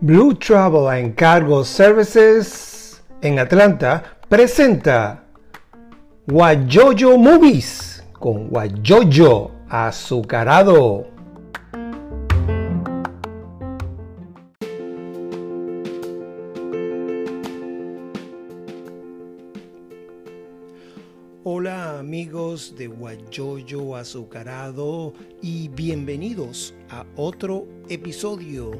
Blue Travel and Cargo Services en Atlanta presenta Guayoyo Movies con Guayoyo azucarado. Hola amigos de Guayoyo Azucarado y bienvenidos a otro episodio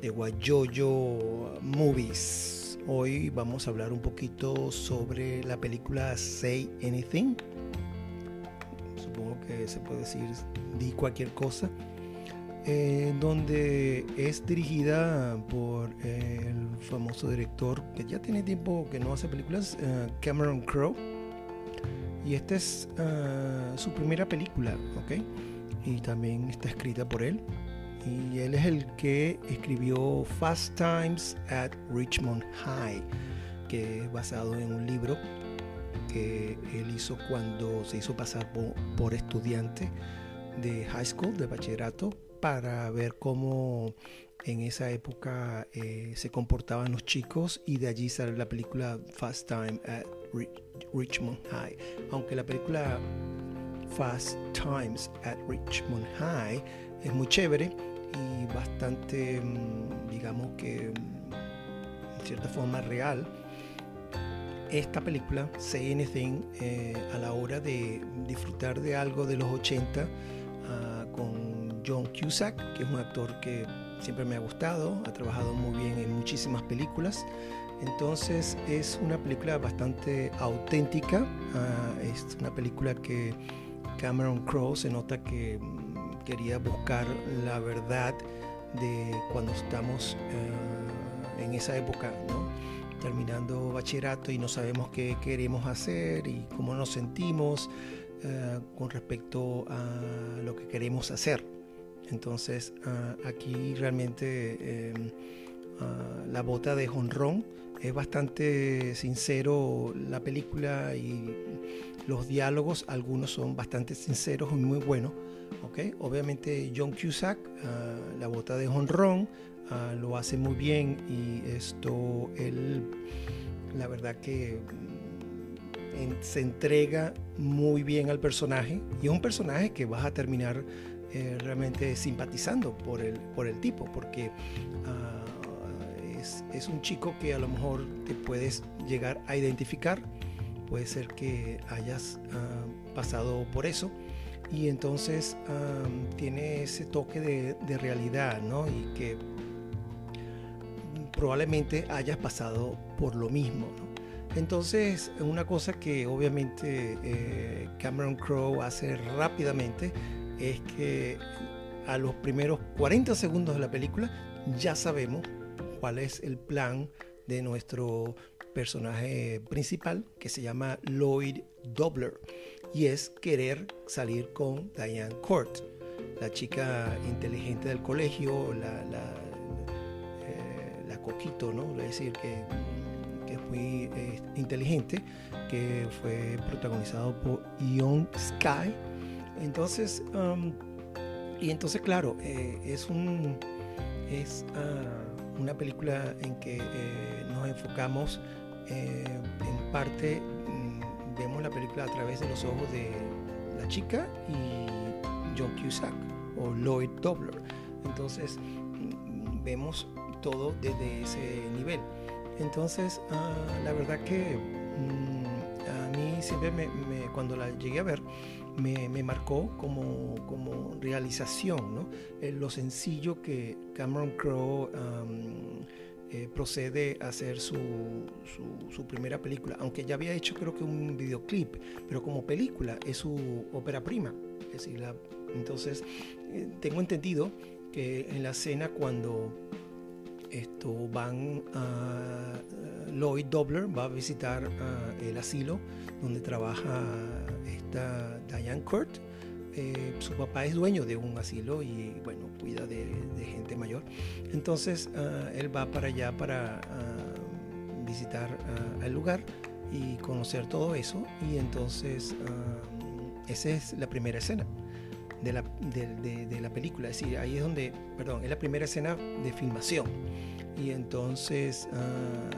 de Guayoyo Movies. Hoy vamos a hablar un poquito sobre la película Say Anything. Supongo que se puede decir di cualquier cosa. Eh, donde es dirigida por el famoso director que ya tiene tiempo que no hace películas, eh, Cameron Crowe. Y esta es eh, su primera película, ¿ok? Y también está escrita por él y él es el que escribió Fast Times at Richmond High, que es basado en un libro que él hizo cuando se hizo pasar por, estudiante de high school, de bachillerato, para ver cómo en esa época eh, se comportaban los chicos y de allí sale la película Fast Time at Richmond High. Aunque la película Fast Times at Richmond High es muy chévere, y bastante, mm, digamos que, mm, en cierta forma real, esta película, Say Anything, eh, a la hora de disfrutar de algo de los 80 ah, con John Cusack, que es un actor que siempre me ha gustado, ha trabajado muy bien en muchísimas películas. Entonces es una película bastante auténtica, ah, es una película que Cameron Crowe se nota que mm, quería buscar la verdad de cuando estamos eh, en esa época, terminando bachillerato y no sabemos qué queremos hacer y cómo nos sentimos eh, con respecto a lo que queremos hacer. Entonces eh, aquí realmente la bota de jonrón es bastante sincero la película y los diálogos, algunos son bastante sinceros y muy buenos Obviamente John Cusack, ah, la bota de honrón, ah, lo hace muy bien y esto, él, la verdad que mm, se entrega muy bien al personaje y es un personaje que vas a terminar eh, realmente simpatizando por el, por el tipo, porque ah, es, un chico que a lo mejor te puedes llegar a identificar, puede ser que hayas pasado por eso y entonces tiene ese toque de, realidad, ¿no? Y que probablemente hayas pasado por lo mismo. Entonces, una cosa que obviamente eh, Cameron Crowe hace rápidamente es que a los primeros 40 segundos de la película ya sabemos cuál es el plan de nuestro personaje principal que se llama Lloyd Dobler y es querer salir con Diane Court, la chica inteligente del colegio, la, la, eh, coquito, ¿no? Es decir, que, que es muy eh, inteligente, que fue protagonizado por Ion Sky. Entonces, um, y entonces, claro, eh, es un es ah, una película en que nos enfocamos en parte vemos la película a través de los ojos de la chica y John Cusack o Lloyd Dobler. Entonces mm, vemos todo desde ese nivel. Entonces, ah, la verdad que mm, a mí siempre me, cuando la llegué a ver, me, marcó como, como realización, ¿no? Eh, lo sencillo que Cameron Crowe eh, procede a hacer su, su, primera película, aunque ya había hecho creo que un videoclip, pero como película es su ópera prima. Es decir, entonces, eh, tengo entendido que en la escena cuando esto van Lloyd Dobler va a visitar el asilo donde trabaja esta Diane Kurt eh, su papá es dueño de un asilo y bueno, cuida de, gente mayor. Entonces ah, él va para allá para ah, visitar ah, el lugar y conocer todo eso y entonces esa es la primera escena. De la, de, la película. Es decir, ahí es donde, perdón, es la primera escena de filmación. Y entonces, ah,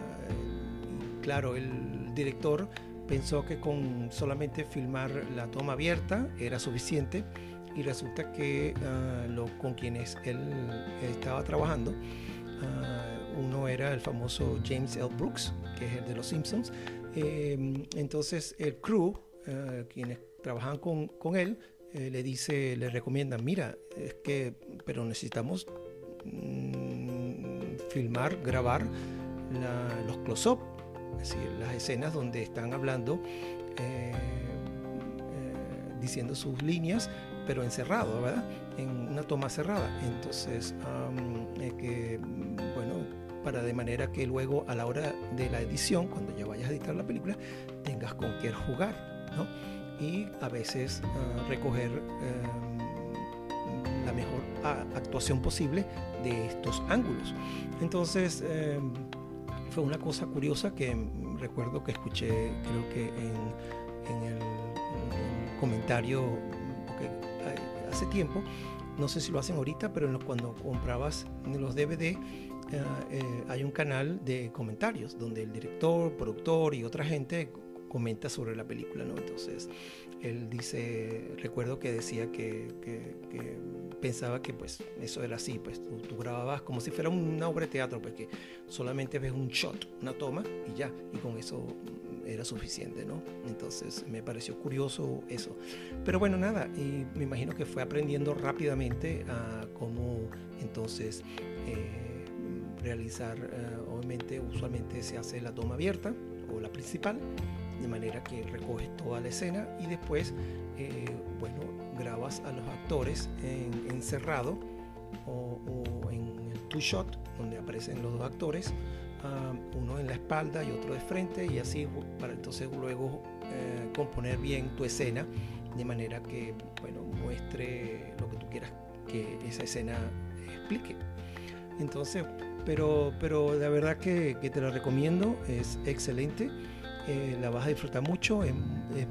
claro, el director pensó que con solamente filmar la toma abierta era suficiente y resulta que ah, lo, con quienes él estaba trabajando, ah, uno era el famoso James L. Brooks, que es el de los Simpsons. Em, entonces el crew, quienes trabajan con, con él, eh, le dice, le recomiendan, mira, es que, pero necesitamos mm, filmar, grabar los close-up, es decir, las escenas donde están hablando, eh, eh, diciendo sus líneas, pero encerrado, ¿verdad? En una toma cerrada. Entonces, que, bueno, para de manera que luego a la hora de la edición, cuando ya vayas a editar la película, tengas con qué jugar, ¿no? Y a veces ah, recoger em, la mejor actuación posible de estos ángulos. Entonces, em, fue una cosa curiosa que recuerdo que escuché, creo que en, el, comentario, hace tiempo, no sé si lo hacen ahorita, pero cuando comprabas los DVD, ah, eh, hay un canal de comentarios donde el director, productor y otra gente comenta sobre la película, ¿no? Entonces, él dice, recuerdo que decía que, pensaba que pues eso era así, pues tú, grababas como si fuera una obra de teatro, pues, solamente ves un shot, una toma y ya, y con eso era suficiente, ¿no? Entonces me pareció curioso eso. Pero bueno, nada, y me imagino que fue aprendiendo rápidamente a cómo entonces eh, realizar, eh, obviamente usualmente se hace la toma abierta o la principal, de manera que recoges toda la escena y después, eh, bueno, grabas a los actores en, encerrado o, en el two shot, donde aparecen los dos actores, ah, uno en la espalda y otro de frente, y así para entonces luego eh, componer bien tu escena de manera que, bueno, muestre lo que tú quieras que esa escena explique. Entonces, pero, pero la verdad que, que te la recomiendo, es excelente. Eh, la vas a disfrutar mucho, es,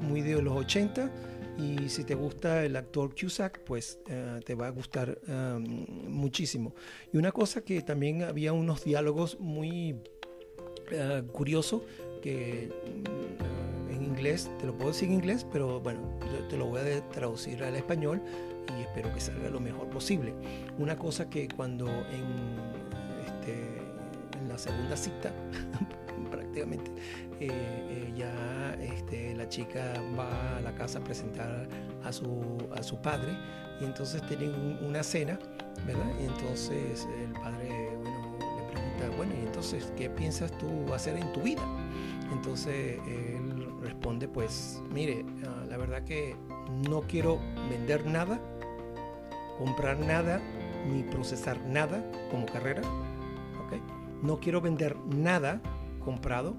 muy de los 80 y si te gusta el actor Cusack, pues eh, te va a gustar um, muchísimo. Y una cosa que también había unos diálogos muy uh, curiosos que uh, en inglés, te lo puedo decir en inglés, pero bueno, te lo voy a traducir al español y espero que salga lo mejor posible. Una cosa que cuando en, este, en la segunda cita, prácticamente, eh, eh, ya este, la chica va a la casa a presentar a su, a su padre y entonces tienen una cena, ¿verdad? Y entonces el padre, bueno, le pregunta, bueno, y entonces, ¿qué piensas tú hacer en tu vida? Entonces él responde, pues, mire, ah, la verdad que no quiero vender nada, comprar nada, ni procesar nada como carrera, ¿ok? No quiero vender nada comprado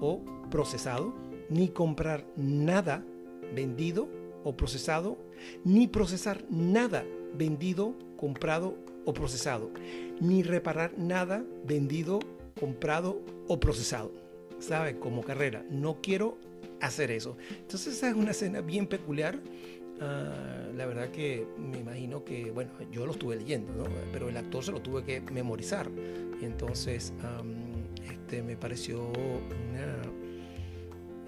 o procesado, ni comprar nada vendido o procesado, ni procesar nada vendido, comprado o procesado, ni reparar nada vendido, comprado o procesado. ¿Sabe? Como carrera, no quiero hacer eso. Entonces esa es una escena bien peculiar. Ah, la verdad que me imagino que, bueno, yo lo estuve leyendo, ¿no? pero el actor se lo tuve que memorizar. Entonces me pareció una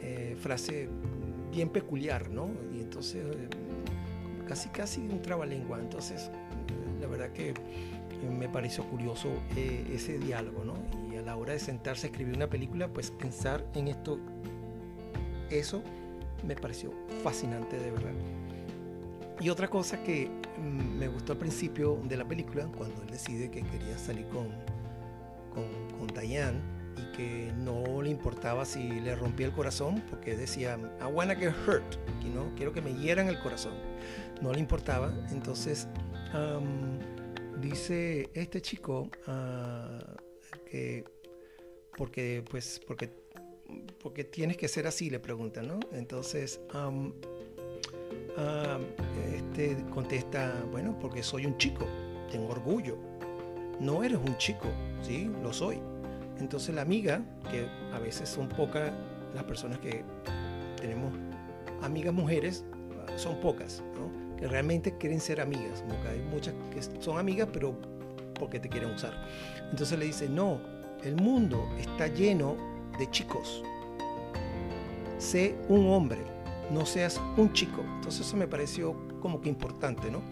eh, frase bien peculiar, ¿no? Y entonces, eh, casi, casi un trabalengua. Entonces, la verdad que me pareció curioso eh, ese diálogo, ¿no? Y a la hora de sentarse a escribir una película, pues pensar en esto, eso me pareció fascinante de verdad. Y otra cosa que mm, me gustó al principio de la película, cuando él decide que quería salir con, con, con Diane, y que no le importaba si le rompía el corazón, porque decía, I wanna get hurt, y no, quiero que me hieran el corazón. No le importaba. Entonces, dice este chico ah, que, porque, pues, porque, porque tienes que ser así, le preguntan, ¿no? Entonces, este contesta, bueno, porque soy un chico, tengo orgullo. No eres un chico, sí, lo soy entonces la amiga, que a veces son pocas las personas que tenemos amigas mujeres, son pocas, que realmente quieren ser amigas. hay muchas que son amigas, pero porque te quieren usar. Entonces le dice, no, el mundo está lleno de chicos. Sé un hombre, no seas un chico. Entonces eso me pareció como que importante, ¿no?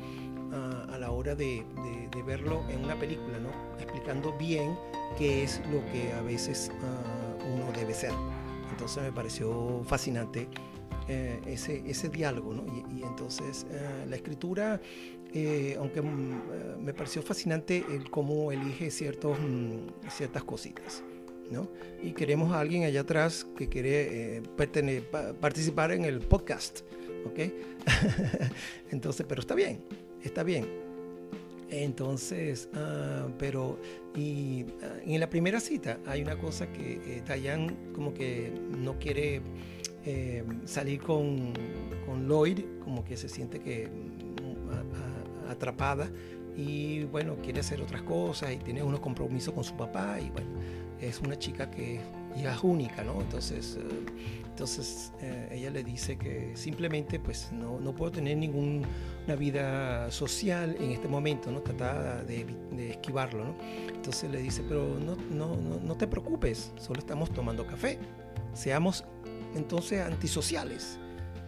a la hora de, verlo en una película, ¿no? Explicando bien qué es lo que a veces ah, uno debe ser. Entonces me pareció fascinante eh, ese, ese diálogo, ¿no? Y, entonces eh, la escritura, eh, aunque mm, me pareció fascinante el cómo elige ciertos, mm, ciertas cositas. ¿no? Y queremos a alguien allá atrás que quiere participar en el podcast, ¿ok? entonces, pero está bien, está bien. Entonces, ah, pero y ah, en la primera cita hay una cosa que Diane como que no quiere eh, salir con, Lloyd, como que se siente que mm, atrapada y bueno, quiere hacer otras cosas y tiene unos compromisos con su papá y bueno, es una chica que ya es única, ¿no? Entonces, eh, entonces eh, ella le dice que simplemente pues no, no puedo tener ninguna vida social en este momento, ¿no? Trata de, de, esquivarlo, ¿no? Entonces le dice, pero no, no, no, no te preocupes, solo estamos tomando café, seamos entonces antisociales.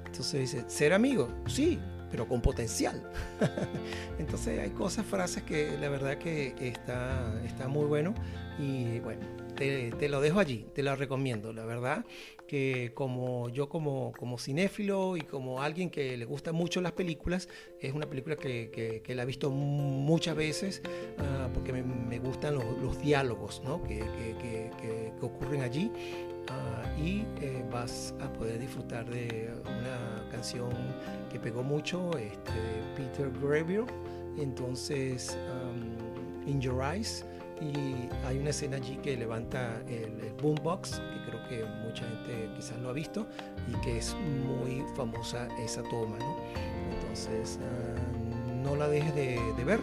Entonces dice, ser amigo, sí, pero con potencial. entonces hay cosas, frases que la verdad que está, está muy bueno y bueno, te, lo dejo allí, te lo recomiendo, la verdad que como yo como, como cinéfilo y como alguien que le gusta mucho las películas, es una película que, que, la he visto muchas veces ah, porque me, gustan los, diálogos ¿no? que, que ocurren allí Ah, y eh, vas a poder disfrutar de una canción que pegó mucho, este, Peter Gabriel, entonces um, In Your Eyes, y hay una escena allí que levanta el, boombox, que creo que mucha gente quizás lo ha visto, y que es muy famosa esa toma, ¿no? Entonces, ah, no la dejes de, de ver,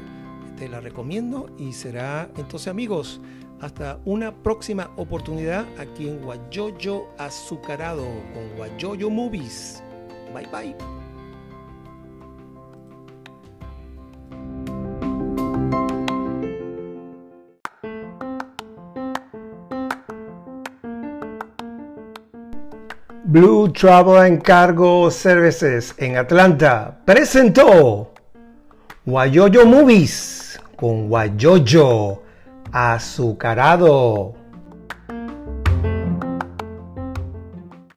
te la recomiendo y será entonces amigos. Hasta una próxima oportunidad aquí en Guayoyo Azucarado con Guayoyo Movies. Bye bye. Blue Travel Cargo Services en Atlanta presentó Guayoyo Movies con Guayoyo azucarado.